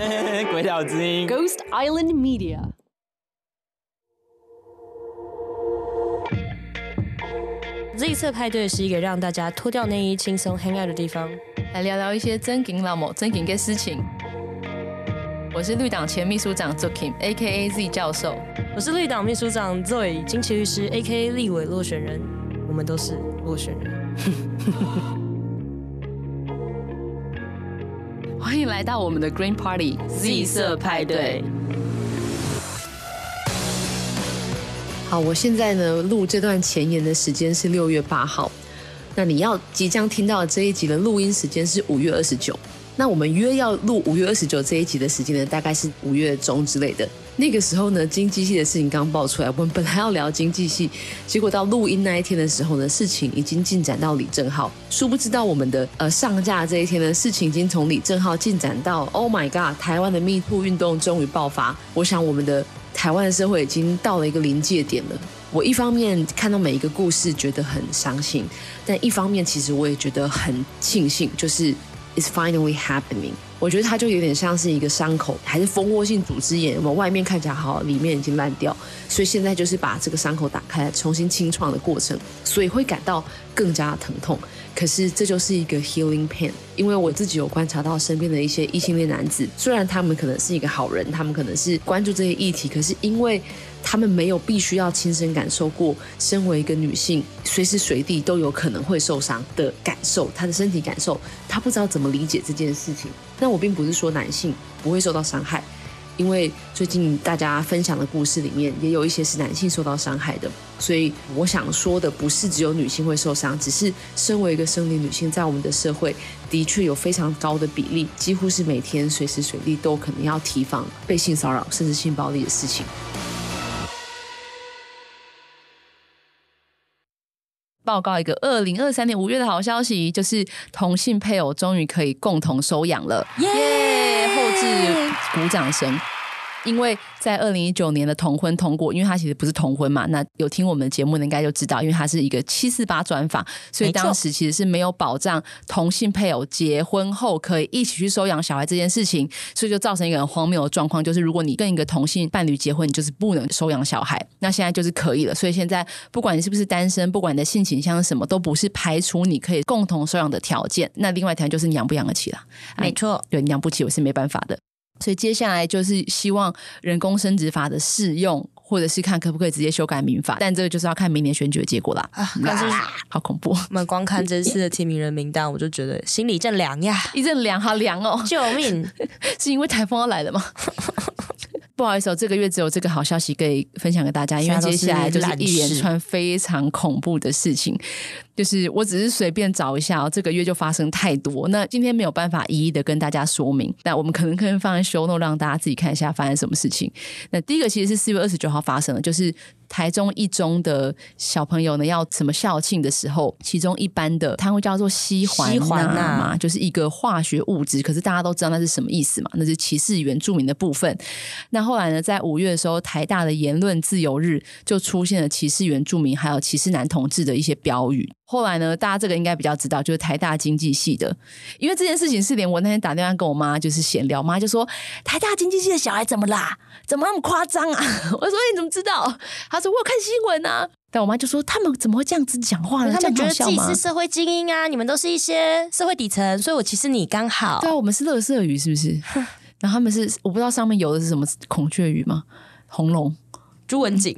鬼岛之音，Ghost Island Media。Z 色派对是一个让大家脱掉内衣、轻松 hang out 的地方，来聊聊一些真金老母、真金的事情。我是绿党前秘书长 Zokim，A.K.A. Z 教授。我是绿党秘书长 Zoe，金奇律师，A.K.A. 立委落选人。我们都是落选人。欢迎来到我们的 Green Party Z 色派对。好，我现在呢录这段前言的时间是六月八号，那你要即将听到这一集的录音时间是五月二十九。那我们约要录五月二十九这一集的时间呢，大概是五月中之类的。那个时候呢，经济系的事情刚爆出来，我们本来要聊经济系，结果到录音那一天的时候呢，事情已经进展到李正浩。殊不知道我们的呃上架这一天呢，事情已经从李正浩进展到 Oh my God，台湾的 Me Too 运动终于爆发。我想我们的台湾的社会已经到了一个临界点了。我一方面看到每一个故事觉得很伤心，但一方面其实我也觉得很庆幸，就是。It's finally happening。我觉得它就有点像是一个伤口，还是蜂窝性组织炎。我们外面看起来好，里面已经烂掉，所以现在就是把这个伤口打开，重新清创的过程，所以会感到更加疼痛。可是这就是一个 healing pain，因为我自己有观察到身边的一些异性恋男子，虽然他们可能是一个好人，他们可能是关注这些议题，可是因为他们没有必须要亲身感受过，身为一个女性，随时随地都有可能会受伤的感受，她的身体感受，她不知道怎么理解这件事情。但我并不是说男性不会受到伤害，因为最近大家分享的故事里面，也有一些是男性受到伤害的。所以我想说的不是只有女性会受伤，只是身为一个生理女性，在我们的社会的确有非常高的比例，几乎是每天随时随地都可能要提防被性骚扰甚至性暴力的事情。报告一个二零二三年五月的好消息，就是同性配偶终于可以共同收养了，耶！后置鼓掌声。因为在二零一九年的同婚通过，因为他其实不是同婚嘛，那有听我们的节目的应该就知道，因为它是一个七四八专法，所以当时其实是没有保障同性配偶结婚后可以一起去收养小孩这件事情，所以就造成一个很荒谬的状况，就是如果你跟一个同性伴侣结婚，你就是不能收养小孩。那现在就是可以了，所以现在不管你是不是单身，不管你的性倾向是什么，都不是排除你可以共同收养的条件。那另外一条件就是你养不养得起了，没错，啊，对，你养不起我是没办法的。所以接下来就是希望人工生殖法的适用，或者是看可不可以直接修改民法，但这个就是要看明年选举的结果啦。啊，但是好恐怖！我们光看这次的提名人名单，我就觉得心里一阵凉呀，一阵凉，好凉哦！救命！是因为台风要来了吗？不好意思哦，这个月只有这个好消息可以分享给大家，因为接下来就是一连串非常恐怖的事情。就是我只是随便找一下哦，这个月就发生太多，那今天没有办法一一的跟大家说明，那我们可能可以放在 show note 让大家自己看一下发生什么事情。那第一个其实是四月二十九号发生的，就是。台中一中的小朋友呢，要什么校庆的时候，其中一班的摊位叫做西环钠嘛，就是一个化学物质，可是大家都知道那是什么意思嘛，那是歧视原住民的部分。那后来呢，在五月的时候，台大的言论自由日就出现了歧视原住民还有歧视男同志的一些标语。后来呢，大家这个应该比较知道，就是台大经济系的，因为这件事情是连我那天打电话跟我妈就是闲聊，妈就说台大经济系的小孩怎么啦？怎么那么夸张啊？我说你怎么知道？她说我有看新闻啊。但我妈就说他们怎么会这样子讲话呢？他们觉得自己是社会精英啊，你们都是一些社会底层，所以我歧视你刚好。对啊，我们是乐色鱼是不是？然后他们是我不知道上面游的是什么孔雀鱼吗？红龙、朱文锦。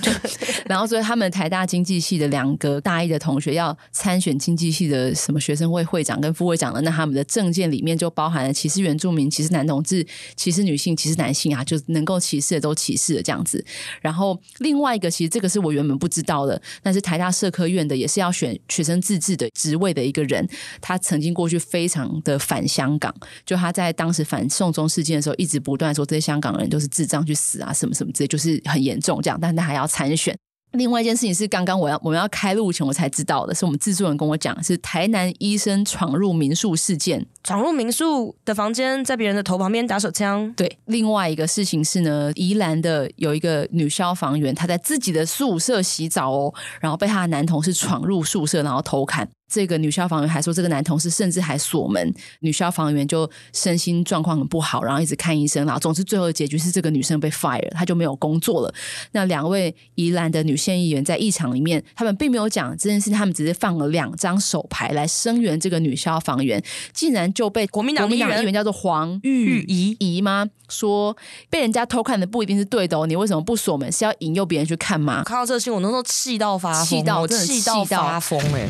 然后，所以他们台大经济系的两个大一的同学要参选经济系的什么学生会会长跟副会长的，那他们的证件里面就包含了歧视原住民、歧视男同志、歧视女性、歧视男性啊，就能够歧视的都歧视了这样子。然后另外一个，其实这个是我原本不知道的，但是台大社科院的也是要选学生自治的职位的一个人，他曾经过去非常的反香港，就他在当时反送中事件的时候，一直不断说这些香港人都是智障去死啊，什么什么之类，就是很严重这样，但他还要。要参选。另外一件事情是，刚刚我要我们要开录前我才知道的，是我们制作人跟我讲，是台南医生闯入民宿事件，闯入民宿的房间，在别人的头旁边打手枪。对，另外一个事情是呢，宜兰的有一个女消防员，她在自己的宿舍洗澡哦，然后被她的男同事闯入宿舍，然后偷看。这个女消防员还说，这个男同事甚至还锁门，女消防员就身心状况很不好，然后一直看医生，然后总之最后的结局是这个女生被 fire，她就没有工作了。那两位宜兰的女县议员在议场里面，他们并没有讲这件事，他们只是放了两张手牌来声援这个女消防员，竟然就被国民党议员，叫做黄玉仪仪吗？说被人家偷看的不一定是对的哦，你为什么不锁门？是要引诱别人去看吗？看到这个新闻，我那时候气到发疯，气到气到发疯哎！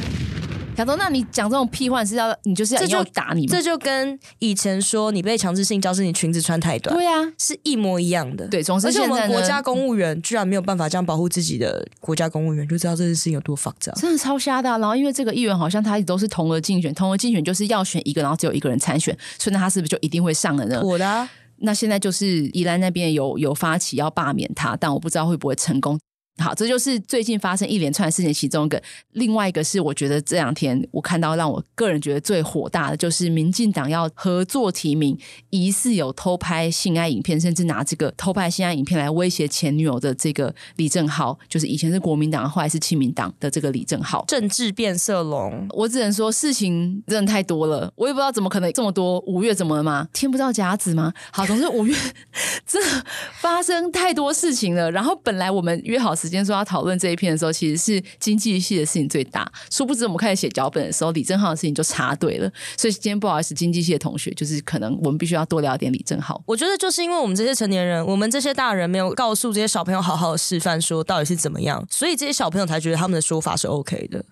想说，那你讲这种屁话是要你就是要要打你吗？这就跟以前说你被强制性交是你裙子穿太短，对啊，是一模一样的。对，总是而且我们国家公务员居然没有办法这样保护自己的国家公务员，就知道这件事情有多复杂，真的超瞎的啊。然后因为这个议员好像他一直都是同额竞选，同额竞选就是要选一个，然后只有一个人参选，所以那他是不是就一定会上了呢？我的啊。那现在就是宜兰那边有有发起要罢免他，但我不知道会不会成功。好，这就是最近发生一连串事情，其中一个。另外一个是，我觉得这两天我看到让我个人觉得最火大的，就是民进党要合作提名疑似有偷拍性爱影片，甚至拿这个偷拍性爱影片来威胁前女友的这个李正浩，就是以前是国民党，后来是亲民党的这个李正浩，政治变色龙。我只能说事情真的太多了，我也不知道怎么可能这么多。五月怎么了吗？天不知道甲子吗？好，总之五月 这发生太多事情了。然后本来我们约好。时间说要讨论这一篇的时候，其实是经济系的事情最大。殊不知，我们开始写脚本的时候，李正浩的事情就插队了。所以今天不好意思，经济系的同学，就是可能我们必须要多聊点李正浩。我觉得就是因为我们这些成年人，我们这些大人没有告诉这些小朋友好好的示范，说到底是怎么样，所以这些小朋友才觉得他们的说法是 OK 的。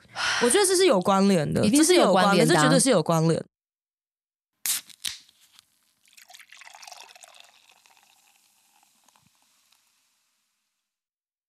我觉得这是有关联的，一定是有关联的，这绝对是有关联。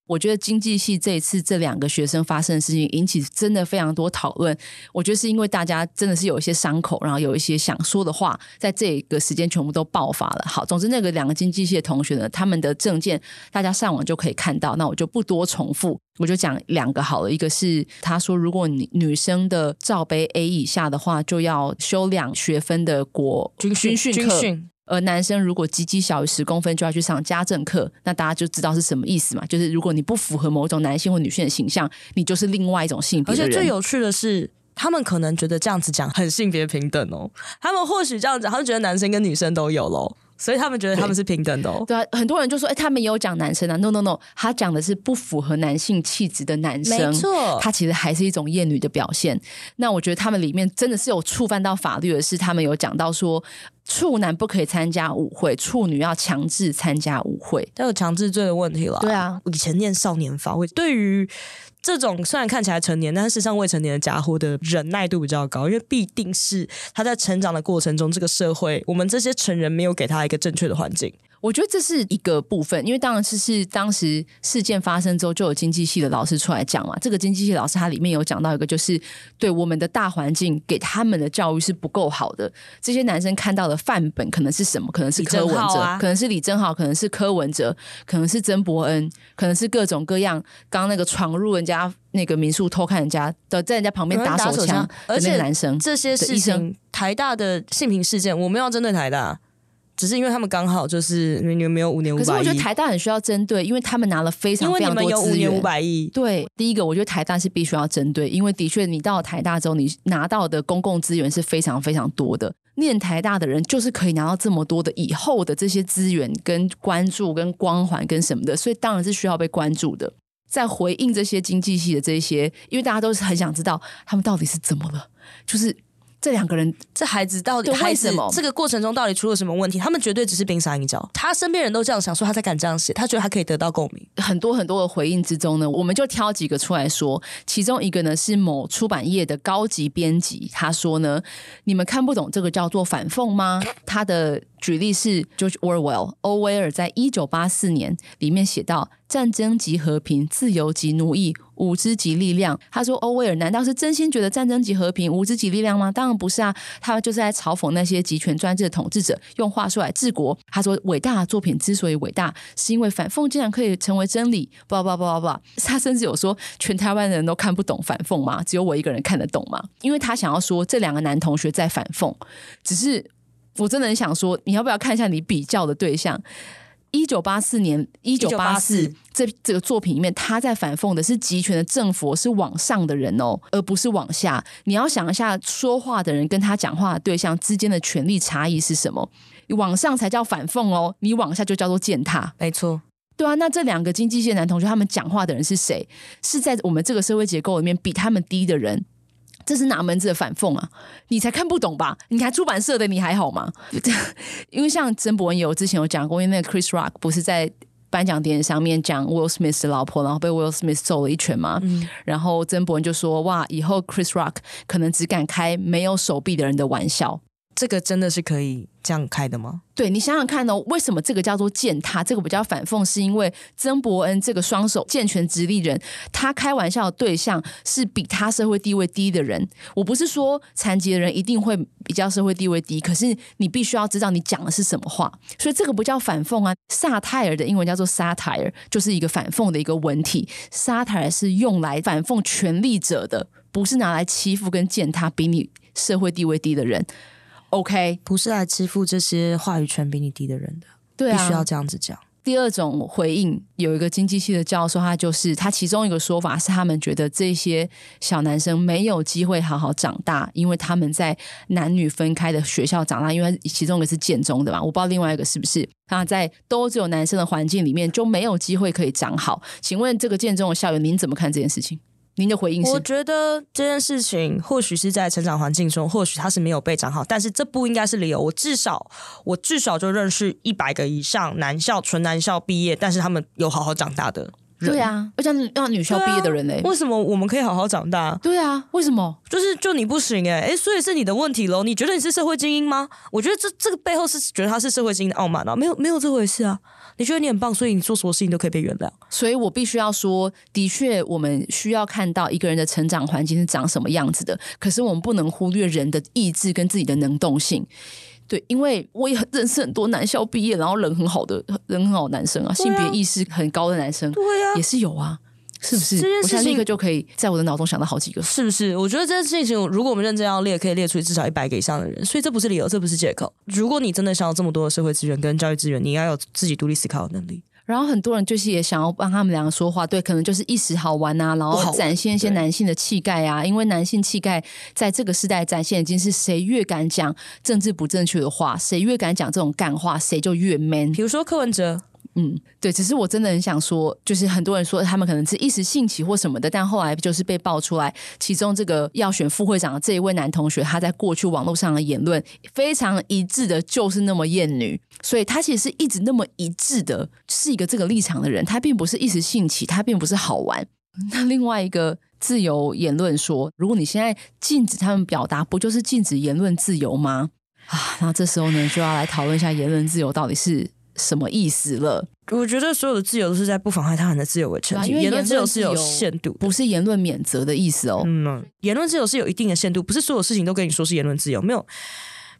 我觉得经济系这一次这两个学生发生的事情引起真的非常多讨论。我觉得是因为大家真的是有一些伤口，然后有一些想说的话，在这个时间全部都爆发了。好，总之那个两个经济系的同学呢，他们的证件大家上网就可以看到，那我就不多重复，我就讲两个好了。一个是他说，如果你女生的罩杯 A 以下的话，就要修两学分的国军训军训。而男生如果鸡鸡小于十公分，就要去上家政课，那大家就知道是什么意思嘛？就是如果你不符合某种男性或女性的形象，你就是另外一种性别。而且最有趣的是，他们可能觉得这样子讲很性别平等哦。他们或许这样子，他们觉得男生跟女生都有喽。所以他们觉得他们是平等的哦。对啊，很多人就说，哎，他们也有讲男生啊。No No No，他讲的是不符合男性气质的男生。没错，他其实还是一种厌女的表现。那我觉得他们里面真的是有触犯到法律的是，他们有讲到说，处男不可以参加舞会，处女要强制参加舞会，都有强制罪的问题了。对啊，以前念少年法会，对于。这种虽然看起来成年，但是事实上未成年的家伙的忍耐度比较高，因为必定是他在成长的过程中，这个社会我们这些成人没有给他一个正确的环境。我觉得这是一个部分，因为当然是是当时事件发生之后，就有经济系的老师出来讲嘛。这个经济系老师他里面有讲到一个，就是对我们的大环境给他们的教育是不够好的。这些男生看到的范本可能是什么？可能是柯文哲，啊、可能是李正浩，可能是柯文哲，可能是曾伯恩，可能是各种各样。刚刚那个闯入人家那个民宿偷看人家的，在人家旁边打手枪的那个男生，这些事情，台大的性平事件，我们要针对台大。只是因为他们刚好就是你们没有五年五百亿，可是我觉得台大很需要针对，因为他们拿了非常非常多资源。因为你们有五年五百亿。对，第一个我觉得台大是必须要针对，因为的确你到了台大之后，你拿到的公共资源是非常非常多的。念台大的人就是可以拿到这么多的以后的这些资源跟关注跟光环跟什么的，所以当然是需要被关注的。在回应这些经济系的这些，因为大家都是很想知道他们到底是怎么了，就是。这两个人，这孩子到底为什么？这个过程中到底出了什么问题？他们绝对只是冰山一角。他身边人都这样想，说他才敢这样写。他觉得他可以得到共鸣。很多很多的回应之中呢，我们就挑几个出来说。其中一个呢是某出版业的高级编辑，他说呢：“你们看不懂这个叫做反讽吗？”他的。举例是 George Orwell，欧威尔在一九八四年里面写到：“战争即和平，自由即奴役，无知即力量。”他说：“欧威尔难道是真心觉得战争即和平，无知即力量吗？当然不是啊，他就是在嘲讽那些集权专制的统治者用话术来治国。”他说：“伟大的作品之所以伟大，是因为反讽竟然可以成为真理。”不不不不不，他甚至有说：“全台湾人都看不懂反讽吗？只有我一个人看得懂吗？”因为他想要说这两个男同学在反讽，只是。我真的很想说，你要不要看一下你比较的对象？一九八四年，一九八四这这个作品里面，他在反讽的是集权的政府是往上的人哦，而不是往下。你要想一下，说话的人跟他讲话的对象之间的权力差异是什么？往上才叫反讽哦，你往下就叫做践踏。没错，对啊。那这两个经济系的男同学，他们讲话的人是谁？是在我们这个社会结构里面比他们低的人。这是哪门子的反讽啊？你才看不懂吧？你还出版社的，你还好吗？因为像曾伯文有之前有讲过，因为那个 Chris Rock 不是在颁奖典礼上面讲 Will Smith 的老婆，然后被 Will Smith 揍了一拳嘛。嗯、然后曾伯文就说：“哇，以后 Chris Rock 可能只敢开没有手臂的人的玩笑。”这个真的是可以这样开的吗？对，你想想看哦，为什么这个叫做践踏？这个比较反讽，是因为曾伯恩这个双手健全直立人，他开玩笑的对象是比他社会地位低的人。我不是说残疾的人一定会比较社会地位低，可是你必须要知道你讲的是什么话，所以这个不叫反讽啊。萨泰尔的英文叫做 satire，就是一个反讽的一个文体。satire 是用来反讽权力者的，不是拿来欺负跟践踏比你社会地位低的人。OK，不是来支付这些话语权比你低的人的，对啊，必须要这样子讲。第二种回应，有一个经济系的教授，他就是他其中一个说法是，他们觉得这些小男生没有机会好好长大，因为他们在男女分开的学校长大，因为其中一个是建中的嘛，我不知道另外一个是不是。那在都只有男生的环境里面，就没有机会可以长好。请问这个建中的校园，您怎么看这件事情？您的回应是？我觉得这件事情或许是在成长环境中，或许他是没有被长好，但是这不应该是理由。我至少，我至少就认识一百个以上男校纯男校毕业，但是他们有好好长大的。对啊，而且让女校毕业的人呢？为什么我们可以好好长大？对啊，为什么？就是就你不行哎哎，所以是你的问题喽？你觉得你是社会精英吗？我觉得这这个背后是觉得他是社会精英的傲慢啊，没有没有这回事啊。你觉得你很棒，所以你做什么事情都可以被原谅。所以我必须要说，的确，我们需要看到一个人的成长环境是长什么样子的。可是我们不能忽略人的意志跟自己的能动性。对，因为我也认识很多男校毕业，然后人很好的人很好的男生啊，性别意识很高的男生，对呀，也是有啊。是不是？这件事情就可以在我的脑中想到好几个，是不是？我觉得这件事情，如果我们认真要列，可以列出至少一百个以上的人，所以这不是理由，这不是借口。如果你真的想要这么多的社会资源跟教育资源，你要有自己独立思考的能力。然后很多人就是也想要帮他们两个说话，对，可能就是一时好玩啊，然后展现一些男性的气概啊，因为男性气概在这个时代展现已经是谁越敢讲政治不正确的话，谁越敢讲这种干话，谁就越 man。比如说柯文哲。嗯，对，只是我真的很想说，就是很多人说他们可能是一时兴起或什么的，但后来就是被爆出来，其中这个要选副会长的这一位男同学，他在过去网络上的言论非常一致的，就是那么厌女，所以他其实是一直那么一致的，是一个这个立场的人，他并不是一时兴起，他并不是好玩。那另外一个自由言论说，如果你现在禁止他们表达，不就是禁止言论自由吗？啊，那这时候呢，就要来讨论一下言论自由到底是。什么意思了？我觉得所有的自由都是在不妨害他人的自由为前提，因为言论自由是有限度，不是言论免责的意思哦。嗯，言论自由是有一定的限度，不是所有事情都跟你说是言论自由，没有。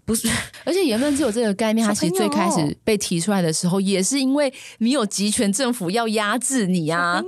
不是，而且言论自由这个概念，它其实最开始被提出来的时候，也是因为你有集权政府要压制你啊，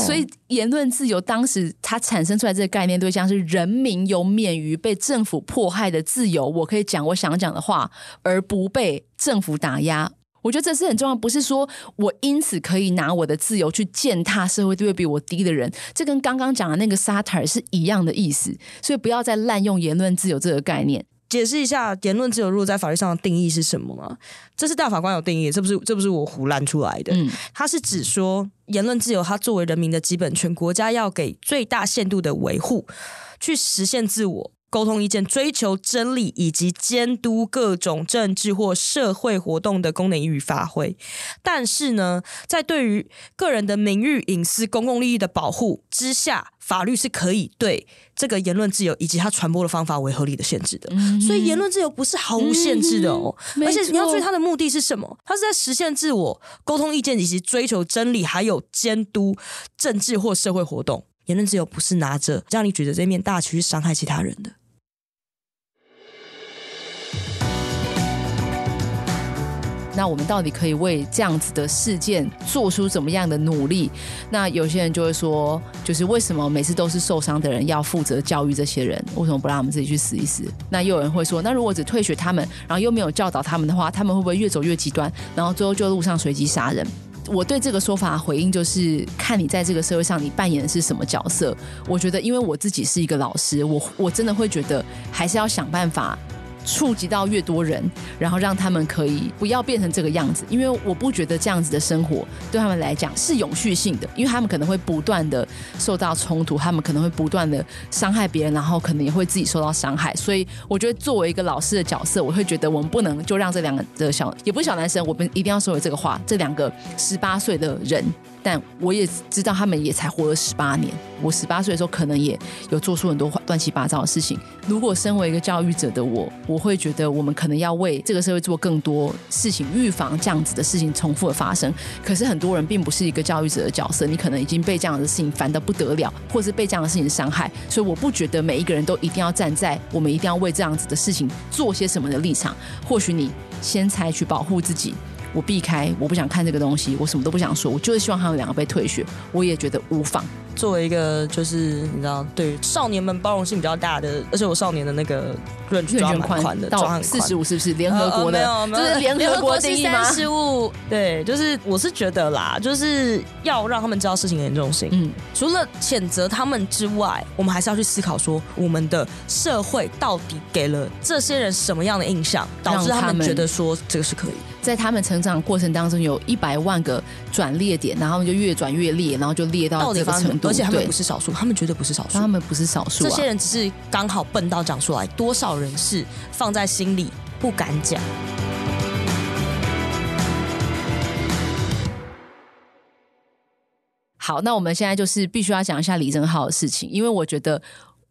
所以言论自由当时它产生出来这个概念对象是人民有免于被政府迫害的自由，我可以讲我想讲的话，而不被政府打压。我觉得这是很重要，不是说我因此可以拿我的自由去践踏社会地位比我低的人，这跟刚刚讲的那个 satire 是一样的意思。所以不要再滥用言论自由这个概念。解释一下言论自由如果在法律上的定义是什么吗？这是大法官有定义，这不是这不是我胡乱出来的。嗯，它是指说言论自由，它作为人民的基本权，国家要给最大限度的维护，去实现自我。沟通意见、追求真理以及监督各种政治或社会活动的功能予以发挥，但是呢，在对于个人的名誉、隐私、公共利益的保护之下，法律是可以对这个言论自由以及它传播的方法为合理的限制的。嗯、所以，言论自由不是毫无限制的哦。嗯、而且，你要注意它的目的是什么？它是在实现自我、沟通意见以及追求真理，还有监督政治或社会活动。言论自由不是拿着让你举着这面大旗去伤害其他人的。那我们到底可以为这样子的事件做出怎么样的努力？那有些人就会说，就是为什么每次都是受伤的人要负责教育这些人？为什么不让他们自己去死一死？那又有人会说，那如果只退学他们，然后又没有教导他们的话，他们会不会越走越极端，然后最后就路上随机杀人？我对这个说法回应就是，看你在这个社会上你扮演的是什么角色。我觉得，因为我自己是一个老师，我我真的会觉得，还是要想办法。触及到越多人，然后让他们可以不要变成这个样子，因为我不觉得这样子的生活对他们来讲是永续性的，因为他们可能会不断的受到冲突，他们可能会不断的伤害别人，然后可能也会自己受到伤害。所以我觉得作为一个老师的角色，我会觉得我们不能就让这两个的小也不是小男生，我们一定要说回这个话，这两个十八岁的人。但我也知道，他们也才活了十八年。我十八岁的时候，可能也有做出很多乱七八糟的事情。如果身为一个教育者的我，我会觉得我们可能要为这个社会做更多事情，预防这样子的事情重复的发生。可是很多人并不是一个教育者的角色，你可能已经被这样的事情烦得不得了，或是被这样的事情伤害。所以我不觉得每一个人都一定要站在我们一定要为这样子的事情做些什么的立场。或许你先采取保护自己。我避开，我不想看这个东西，我什么都不想说，我就是希望他们两个被退学，我也觉得无妨。作为一个就是你知道，对少年们包容性比较大的，而且我少年的那个润抓蛮宽的，到四十五是不是联合国的？呃呃、没有，没有，就是联合国定义吗？三十五对，就是我是觉得啦，就是要让他们知道事情的严重性。嗯，除了谴责他们之外，我们还是要去思考说，我们的社会到底给了这些人什么样的印象，导致他们觉得说这个是可以。在他们成长过程当中，有一百万个转裂点，然后就越转越裂，然后就裂到这个程度。而且他们不是少数，他们绝对不是少数，他们不是少数。这些人只是刚好笨到讲出来，多少人是放在心里不敢讲。好，那我们现在就是必须要讲一下李正浩的事情，因为我觉得。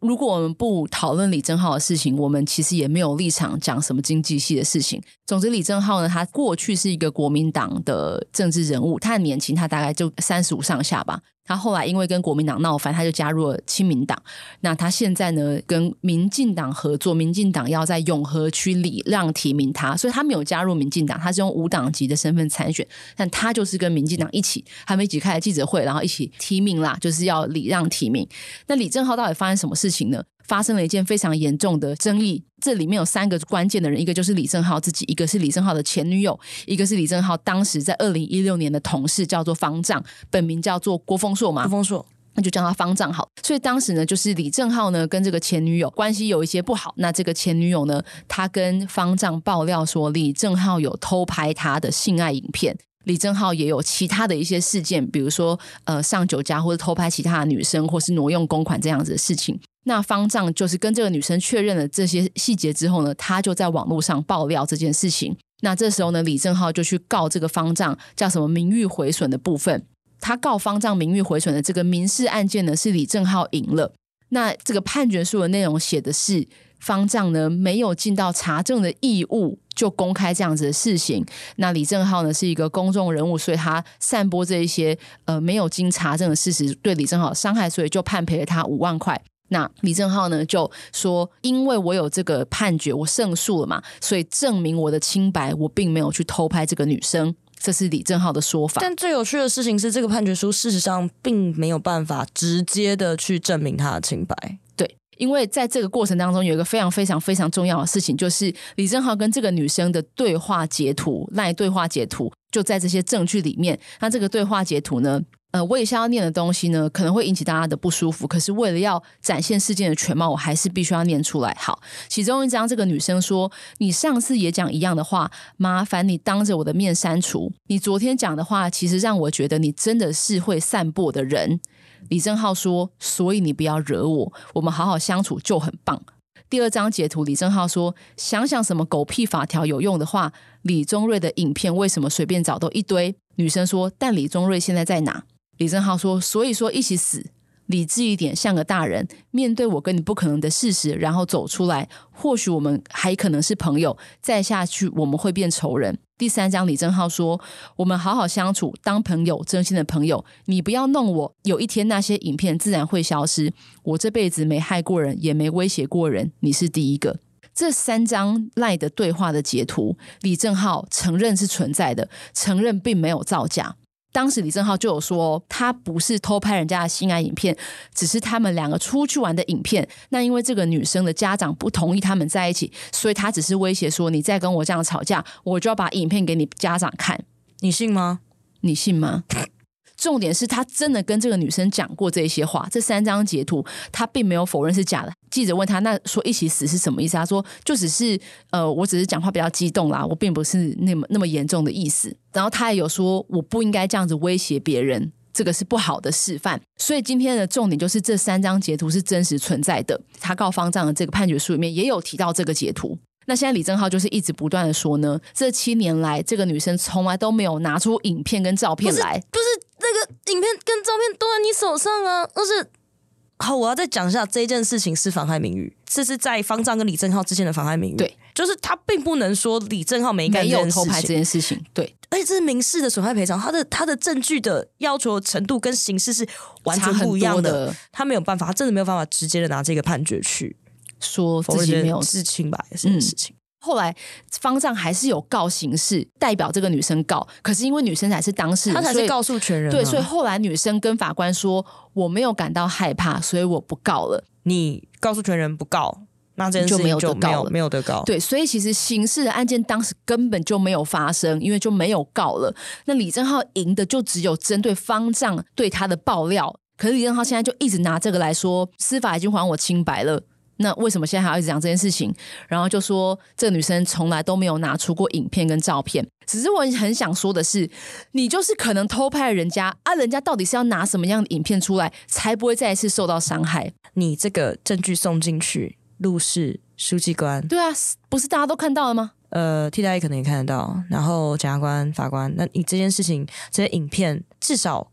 如果我们不讨论李正浩的事情，我们其实也没有立场讲什么经济系的事情。总之，李正浩呢，他过去是一个国民党的政治人物，他很年轻，他大概就三十五上下吧。他后来因为跟国民党闹翻，他就加入了亲民党。那他现在呢，跟民进党合作，民进党要在永和区礼让提名他，所以他没有加入民进党，他是用无党籍的身份参选。但他就是跟民进党一起，他们一起开了记者会，然后一起提名啦，就是要礼让提名。那李正浩到底发生什么事情呢？发生了一件非常严重的争议，这里面有三个关键的人，一个就是李正浩自己，一个是李正浩的前女友，一个是李正浩当时在二零一六年的同事，叫做方丈，本名叫做郭丰硕嘛，郭丰硕，那就叫他方丈好。所以当时呢，就是李正浩呢跟这个前女友关系有一些不好，那这个前女友呢，他跟方丈爆料说李正浩有偷拍他的性爱影片。李正浩也有其他的一些事件，比如说呃上酒家或者偷拍其他的女生，或是挪用公款这样子的事情。那方丈就是跟这个女生确认了这些细节之后呢，他就在网络上爆料这件事情。那这时候呢，李正浩就去告这个方丈叫什么名誉毁损的部分。他告方丈名誉毁损的这个民事案件呢，是李正浩赢了。那这个判决书的内容写的是。方丈呢，没有尽到查证的义务，就公开这样子的事情。那李正浩呢，是一个公众人物，所以他散播这一些呃没有经查证的事实，对李正浩伤害，所以就判赔了他五万块。那李正浩呢就说，因为我有这个判决，我胜诉了嘛，所以证明我的清白，我并没有去偷拍这个女生。这是李正浩的说法。但最有趣的事情是，这个判决书事实上并没有办法直接的去证明他的清白。对因为在这个过程当中，有一个非常非常非常重要的事情，就是李正浩跟这个女生的对话截图，赖对话截图就在这些证据里面。那这个对话截图呢，呃，我以下要念的东西呢，可能会引起大家的不舒服。可是为了要展现事件的全貌，我还是必须要念出来。好，其中一张，这个女生说：“你上次也讲一样的话，麻烦你当着我的面删除。你昨天讲的话，其实让我觉得你真的是会散播的人。”李正浩说：“所以你不要惹我，我们好好相处就很棒。”第二张截图，李正浩说：“想想什么狗屁法条有用的话，李宗瑞的影片为什么随便找都一堆？”女生说：“但李宗瑞现在在哪？”李正浩说：“所以说一起死。”理智一点，像个大人，面对我跟你不可能的事实，然后走出来。或许我们还可能是朋友，再下去我们会变仇人。第三章，李正浩说：“我们好好相处，当朋友，真心的朋友。你不要弄我，有一天那些影片自然会消失。我这辈子没害过人，也没威胁过人，你是第一个。”这三张赖的对话的截图，李正浩承认是存在的，承认并没有造假。当时李正浩就有说，他不是偷拍人家的性爱影片，只是他们两个出去玩的影片。那因为这个女生的家长不同意他们在一起，所以他只是威胁说：“你再跟我这样吵架，我就要把影片给你家长看。”你信吗？你信吗？重点是他真的跟这个女生讲过这些话，这三张截图他并没有否认是假的。记者问他，那说一起死是什么意思？他说就只是呃，我只是讲话比较激动啦，我并不是那么那么严重的意思。然后他也有说，我不应该这样子威胁别人，这个是不好的示范。所以今天的重点就是这三张截图是真实存在的。他告方丈的这个判决书里面也有提到这个截图。那现在李正浩就是一直不断的说呢，这七年来这个女生从来都没有拿出影片跟照片来，不是，那个影片跟照片都在你手上啊。但是，好，我要再讲一下这一件事情是妨害名誉，这是在方丈跟李正浩之间的妨害名誉。对，就是他并不能说李正浩没干没有偷拍这件事情。对，而且这是民事的损害赔偿，他的他的证据的要求程度跟形式是完全不一样的，的他没有办法，他真的没有办法直接的拿这个判决去。说自己没有知情吧，这件事情。后来方丈还是有告刑事，代表这个女生告，可是因为女生才是当事人，她才是告诉全人。对，所以后来女生跟法官说：“我没有感到害怕，所以我不告了。”你告诉全人不告，那这件事情就没有得告了，没有得告。对，所以其实刑事的案件当时根本就没有发生，因为就没有告了。那李正浩赢的就只有针对方丈对他的爆料，可是李正浩现在就一直拿这个来说，司法已经还我清白了。那为什么现在还要一直讲这件事情？然后就说这个女生从来都没有拿出过影片跟照片。只是我很想说的是，你就是可能偷拍了人家啊，人家到底是要拿什么样的影片出来，才不会再一次受到伤害？你这个证据送进去，陆氏书记官，对啊，不是大家都看到了吗？呃，替代役可能也看得到，然后检察官、法官，那你这件事情，这些影片至少。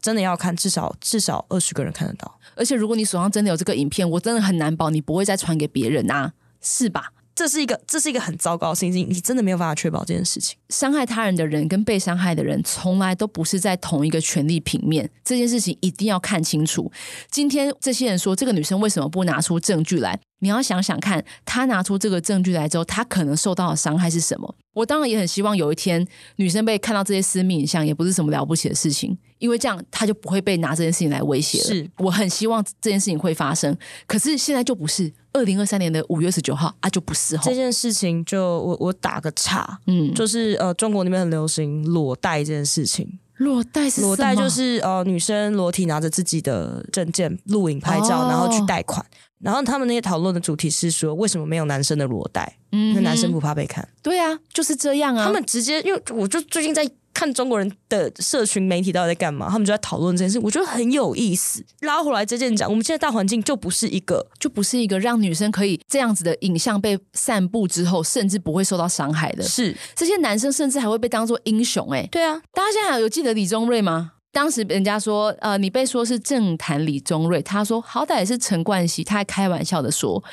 真的要看，至少至少二十个人看得到。而且，如果你手上真的有这个影片，我真的很难保你不会再传给别人啊，是吧？这是一个，这是一个很糟糕的事情，你真的没有办法确保这件事情。伤害他人的人跟被伤害的人，从来都不是在同一个权力平面。这件事情一定要看清楚。今天这些人说，这个女生为什么不拿出证据来？你要想想看，他拿出这个证据来之后，他可能受到的伤害是什么？我当然也很希望有一天，女生被看到这些私密影像，也不是什么了不起的事情，因为这样她就不会被拿这件事情来威胁了。是，我很希望这件事情会发生，可是现在就不是。二零二三年的五月十九号啊，就不是这件事情就，就我我打个岔，嗯，就是呃，中国那边很流行裸贷这件事情。裸贷是什么？裸贷就是呃，女生裸体拿着自己的证件录影拍照，哦、然后去贷款。然后他们那些讨论的主题是说，为什么没有男生的裸贷？嗯，那男生不怕被看。对啊，就是这样啊。他们直接，因为我就最近在。看中国人的社群媒体到底在干嘛？他们就在讨论这件事，我觉得很有意思。拉回来这件讲，我们现在大环境就不是一个，就不是一个让女生可以这样子的影像被散布之后，甚至不会受到伤害的。是这些男生甚至还会被当做英雄哎、欸。对啊，大家现在有记得李宗瑞吗？当时人家说呃，你被说是政坛李宗瑞，他说好歹也是陈冠希，他还开玩笑的说，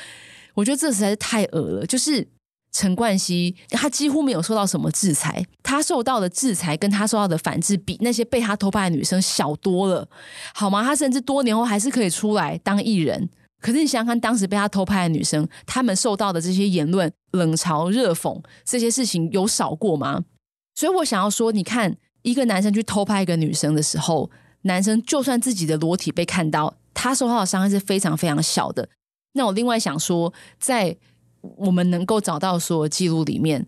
我觉得这实在是太恶了，就是。陈冠希他几乎没有受到什么制裁，他受到的制裁跟他受到的反制比那些被他偷拍的女生小多了，好吗？他甚至多年后还是可以出来当艺人。可是你想想看，当时被他偷拍的女生，他们受到的这些言论、冷嘲热讽这些事情有少过吗？所以我想要说，你看一个男生去偷拍一个女生的时候，男生就算自己的裸体被看到，他受到的伤害是非常非常小的。那我另外想说，在我们能够找到所有记录里面，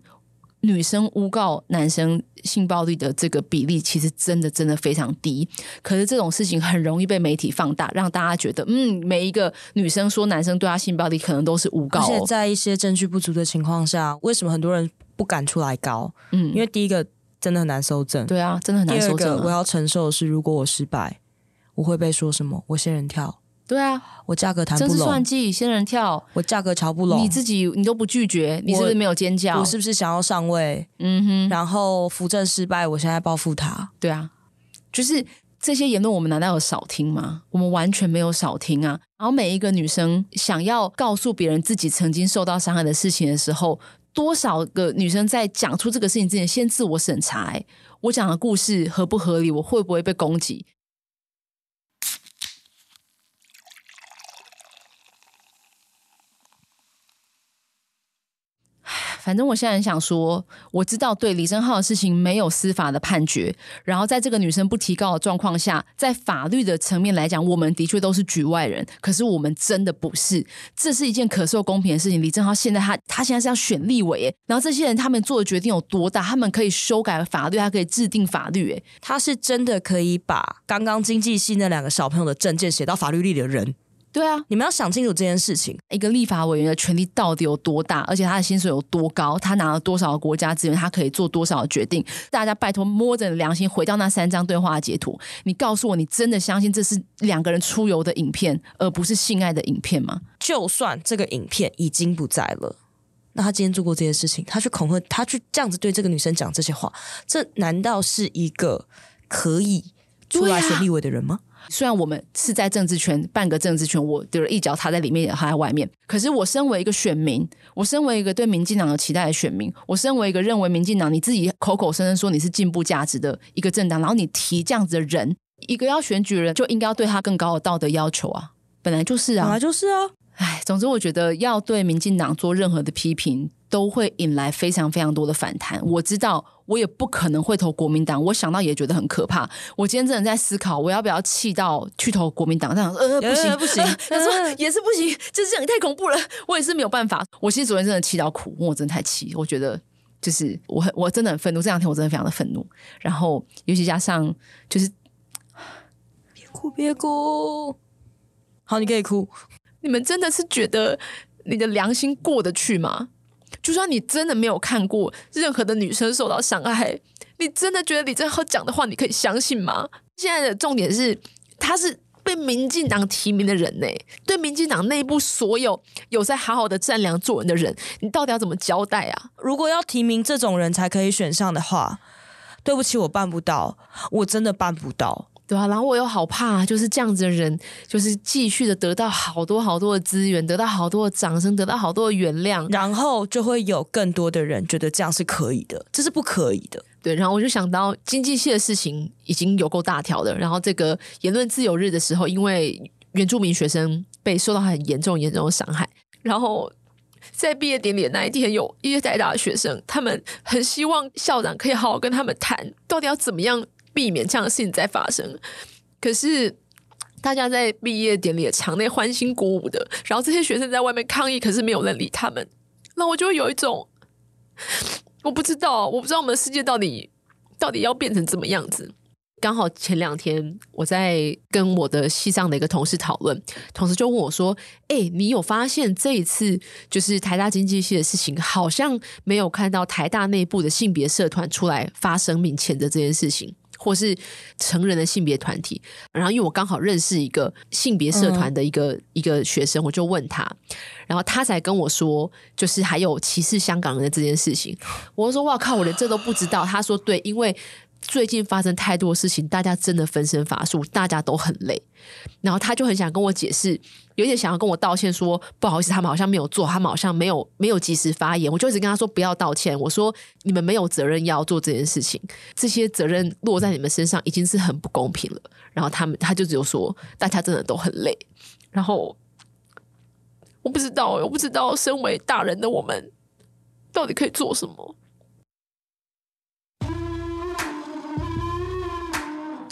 女生诬告男生性暴力的这个比例，其实真的真的非常低。可是这种事情很容易被媒体放大，让大家觉得，嗯，每一个女生说男生对她性暴力，可能都是诬告哦。而且在一些证据不足的情况下，为什么很多人不敢出来告？嗯，因为第一个真的很难收正，对啊，真的很难收正啊。第二个，我要承受的是，如果我失败，我会被说什么？我仙人跳。对啊，我价格谈不拢，真是算计仙人跳，我价格瞧不拢，你自己你都不拒绝，你是不是没有尖叫？我，我是不是想要上位？嗯哼，然后扶正失败，我现在报复他。对啊，就是这些言论，我们难道有少听吗？我们完全没有少听啊。然后每一个女生想要告诉别人自己曾经受到伤害的事情的时候，多少个女生在讲出这个事情之前，先自我审查：我讲的故事合不合理？我会不会被攻击？反正我现在很想说，我知道对李正浩的事情没有司法的判决，然后在这个女生不提告的状况下，在法律的层面来讲，我们的确都是局外人。可是我们真的不是，这是一件可受公平的事情。李正浩现在他他现在是要选立委，哎，然后这些人他们做的决定有多大？他们可以修改法律，他可以制定法律，哎，他是真的可以把刚刚经济系那两个小朋友的证件写到法律里的人。对啊，你们要想清楚这件事情。一个立法委员的权力到底有多大，而且他的薪水有多高，他拿了多少国家资源，他可以做多少决定？大家拜托摸着良心回到那三张对话的截图，你告诉我，你真的相信这是两个人出游的影片，而不是性爱的影片吗？就算这个影片已经不在了，那他今天做过这件事情，他去恐吓，他去这样子对这个女生讲这些话，这难道是一个可以出来选立委的人吗？虽然我们是在政治圈，半个政治圈，我就是一脚踏在里面，也踏在外面。可是我身为一个选民，我身为一个对民进党有期待的选民，我身为一个认为民进党你自己口口声声说你是进步价值的一个政党，然后你提这样子的人，一个要选举的人就应该要对他更高的道德要求啊，本来就是啊，本来就是啊。唉，总之我觉得要对民进党做任何的批评，都会引来非常非常多的反弹。我知道，我也不可能会投国民党。我想到也觉得很可怕。我今天真的在思考，我要不要气到去投国民党？这样呃不行不行，他说也是不行，就是这样太恐怖了。我也是没有办法。我其实昨天真的气到哭，我真的太气。我觉得就是我很我真的很愤怒。这两天我真的非常的愤怒。然后尤其加上就是别 哭别哭，好，你可以哭。你们真的是觉得你的良心过得去吗？就算你真的没有看过任何的女生受到伤害，你真的觉得李正浩讲的话你可以相信吗？现在的重点是，他是被民进党提名的人呢，对民进党内部所有有在好好的善良做人的人，你到底要怎么交代啊？如果要提名这种人才可以选上的话，对不起，我办不到，我真的办不到。对啊，然后我又好怕，就是这样子的人，就是继续的得到好多好多的资源，得到好多的掌声，得到好多的原谅，然后就会有更多的人觉得这样是可以的，这是不可以的。对，然后我就想到经济系的事情已经有够大条的，然后这个言论自由日的时候，因为原住民学生被受到很严重严重的伤害，然后在毕业典礼的那一天，有一些在大的学生，他们很希望校长可以好好跟他们谈，到底要怎么样。避免这样的事情再发生，可是大家在毕业典礼的场内欢欣鼓舞的，然后这些学生在外面抗议，可是没有人理他们。那我就会有一种，我不知道，我不知道我们的世界到底到底要变成怎么样子。刚好前两天我在跟我的系上的一个同事讨论，同事就问我说：“哎，你有发现这一次就是台大经济系的事情，好像没有看到台大内部的性别社团出来发声明谴责这件事情。”或是成人的性别团体，然后因为我刚好认识一个性别社团的一个、嗯、一个学生，我就问他，然后他才跟我说，就是还有歧视香港人的这件事情。我说哇靠，我连这都不知道。他说对，因为。最近发生太多事情，大家真的分身乏术，大家都很累。然后他就很想跟我解释，有点想要跟我道歉说，不好意思，他们好像没有做，他们好像没有没有及时发言。我就一直跟他说不要道歉，我说你们没有责任要做这件事情，这些责任落在你们身上已经是很不公平了。然后他们他就只有说，大家真的都很累。然后我不知道，我不知道身为大人的我们到底可以做什么。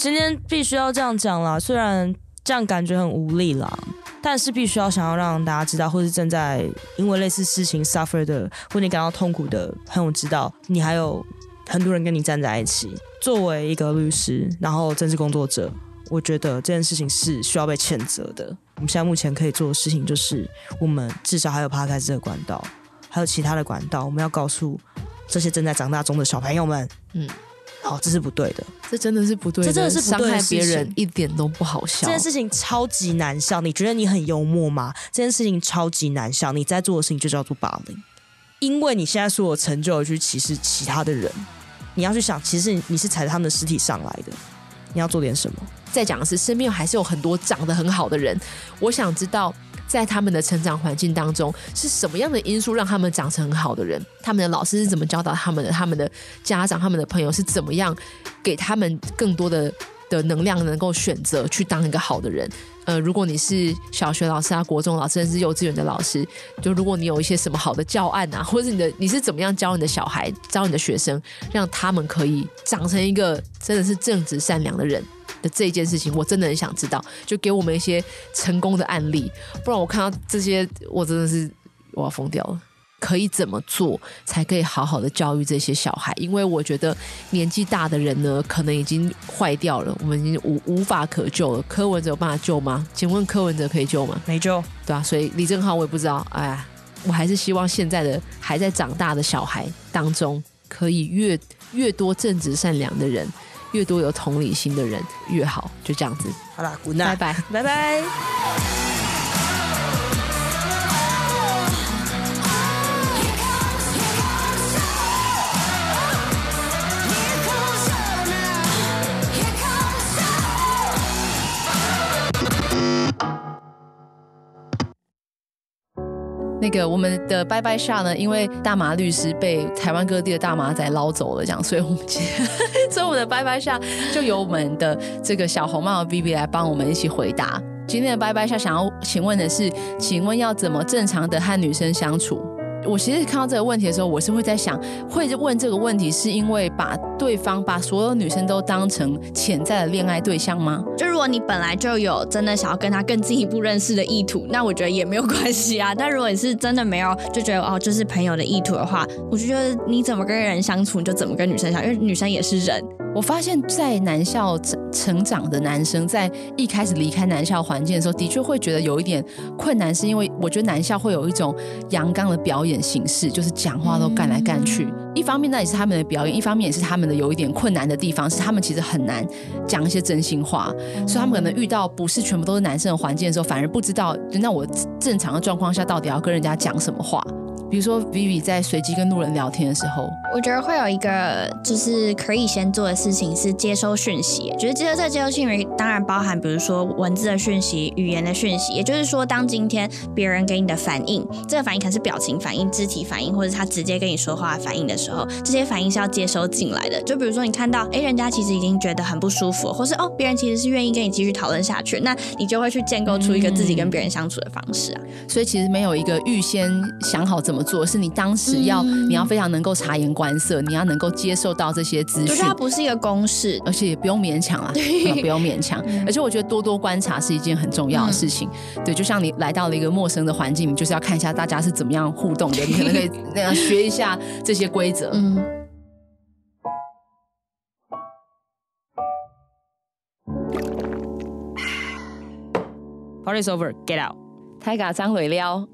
今天必须要这样讲啦，虽然这样感觉很无力啦，但是必须要想要让大家知道，或是正在因为类似事情 suffer 的，或你感到痛苦的朋友知道，你还有很多人跟你站在一起。作为一个律师，然后政治工作者，我觉得这件事情是需要被谴责的。我们现在目前可以做的事情，就是我们至少还有 Podcast 这个管道，还有其他的管道，我们要告诉这些正在长大中的小朋友们，嗯。好，这是不对的，这真的是不对的，这真的是伤害别人，一点都不好笑。这件事情超级难笑，你觉得你很幽默吗？这件事情超级难笑，你在做的事情就叫做霸凌，因为你现在所有成就去歧视其他的人，你要去想，其实你是踩着他们的尸体上来的，你要做点什么？再讲的是，身边还是有很多长得很好的人，我想知道。在他们的成长环境当中，是什么样的因素让他们长成很好的人？他们的老师是怎么教导他们的？他们的家长、他们的朋友是怎么样给他们更多的的能量，能够选择去当一个好的人？呃，如果你是小学老师啊、国中老师，甚至是幼稚园的老师，就如果你有一些什么好的教案啊，或者是你的你是怎么样教你的小孩、教你的学生，让他们可以长成一个真的是正直善良的人的这一件事情，我真的很想知道，就给我们一些成功的案例，不然我看到这些，我真的是我要疯掉了。可以怎么做才可以好好的教育这些小孩？因为我觉得年纪大的人呢，可能已经坏掉了，我们已经无无法可救了。柯文哲有办法救吗？请问柯文哲可以救吗？没救，对啊，所以李正浩我也不知道。哎呀，我还是希望现在的还在长大的小孩当中，可以越越多正直善良的人，越多有同理心的人越好。就这样子，好啦，Good night，拜拜，拜拜。那个我们的拜拜下呢，因为大麻律师被台湾各地的大麻仔捞走了，这样，所以我们今天，所以我们的拜拜下就由我们的这个小红帽 Vivi 来帮我们一起回答今天的拜拜下。想要请问的是，请问要怎么正常的和女生相处？我其实看到这个问题的时候，我是会在想，会问这个问题是因为把对方把所有女生都当成潜在的恋爱对象吗？就如果你本来就有真的想要跟他更进一步认识的意图，那我觉得也没有关系啊。但如果你是真的没有，就觉得哦，就是朋友的意图的话，我就觉得你怎么跟人相处，你就怎么跟女生相处，因为女生也是人。我发现，在男校成成长的男生，在一开始离开男校环境的时候，的确会觉得有一点困难，是因为我觉得男校会有一种阳刚的表演形式，就是讲话都干来干去。一方面那也是他们的表演，一方面也是他们的有一点困难的地方，是他们其实很难讲一些真心话，所以他们可能遇到不是全部都是男生的环境的时候，反而不知道，那我正常的状况下到底要跟人家讲什么话。比如说，Vivi 在随机跟路人聊天的时候，我觉得会有一个就是可以先做的事情是接收讯息。就是接收这接收讯息，当然包含比如说文字的讯息、语言的讯息。也就是说，当今天别人给你的反应，这个反应可能是表情反应、肢体反应，或者是他直接跟你说话反应的时候，这些反应是要接收进来的。就比如说，你看到哎，人家其实已经觉得很不舒服，或是哦，别人其实是愿意跟你继续讨论下去，那你就会去建构出一个自己跟别人相处的方式啊。所以其实没有一个预先想好怎么。做是你当时要，嗯、你要非常能够察言观色，你要能够接受到这些资讯。它不是一个公式，而且也不用勉强 啊，不用勉强。而且我觉得多多观察是一件很重要的事情。嗯、对，就像你来到了一个陌生的环境，你就是要看一下大家是怎么样互动的，你可能可以 那样学一下这些规则。嗯。Party's over, get out。太嘎张磊撩。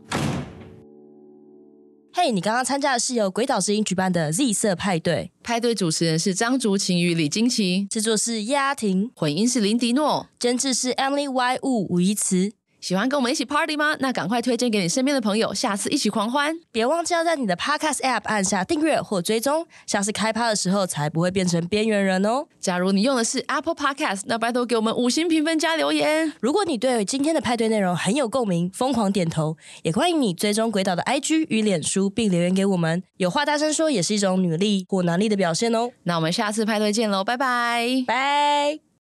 嘿，hey, 你刚刚参加的是由鬼岛之音举办的 Z 色派对，派对主持人是张竹晴与李金奇，制作是叶阿婷，混音是林迪诺，监制是 Emily Y 五吴怡慈。喜欢跟我们一起 party 吗？那赶快推荐给你身边的朋友，下次一起狂欢！别忘记要在你的 podcast app 按下订阅或追踪，下次开趴的时候才不会变成边缘人哦。假如你用的是 Apple Podcast，那拜托给我们五星评分加留言。如果你对今天的派对内容很有共鸣，疯狂点头，也欢迎你追踪鬼岛的 IG 与脸书，并留言给我们。有话大声说也是一种女力或男力的表现哦。那我们下次派对见喽，拜拜，拜。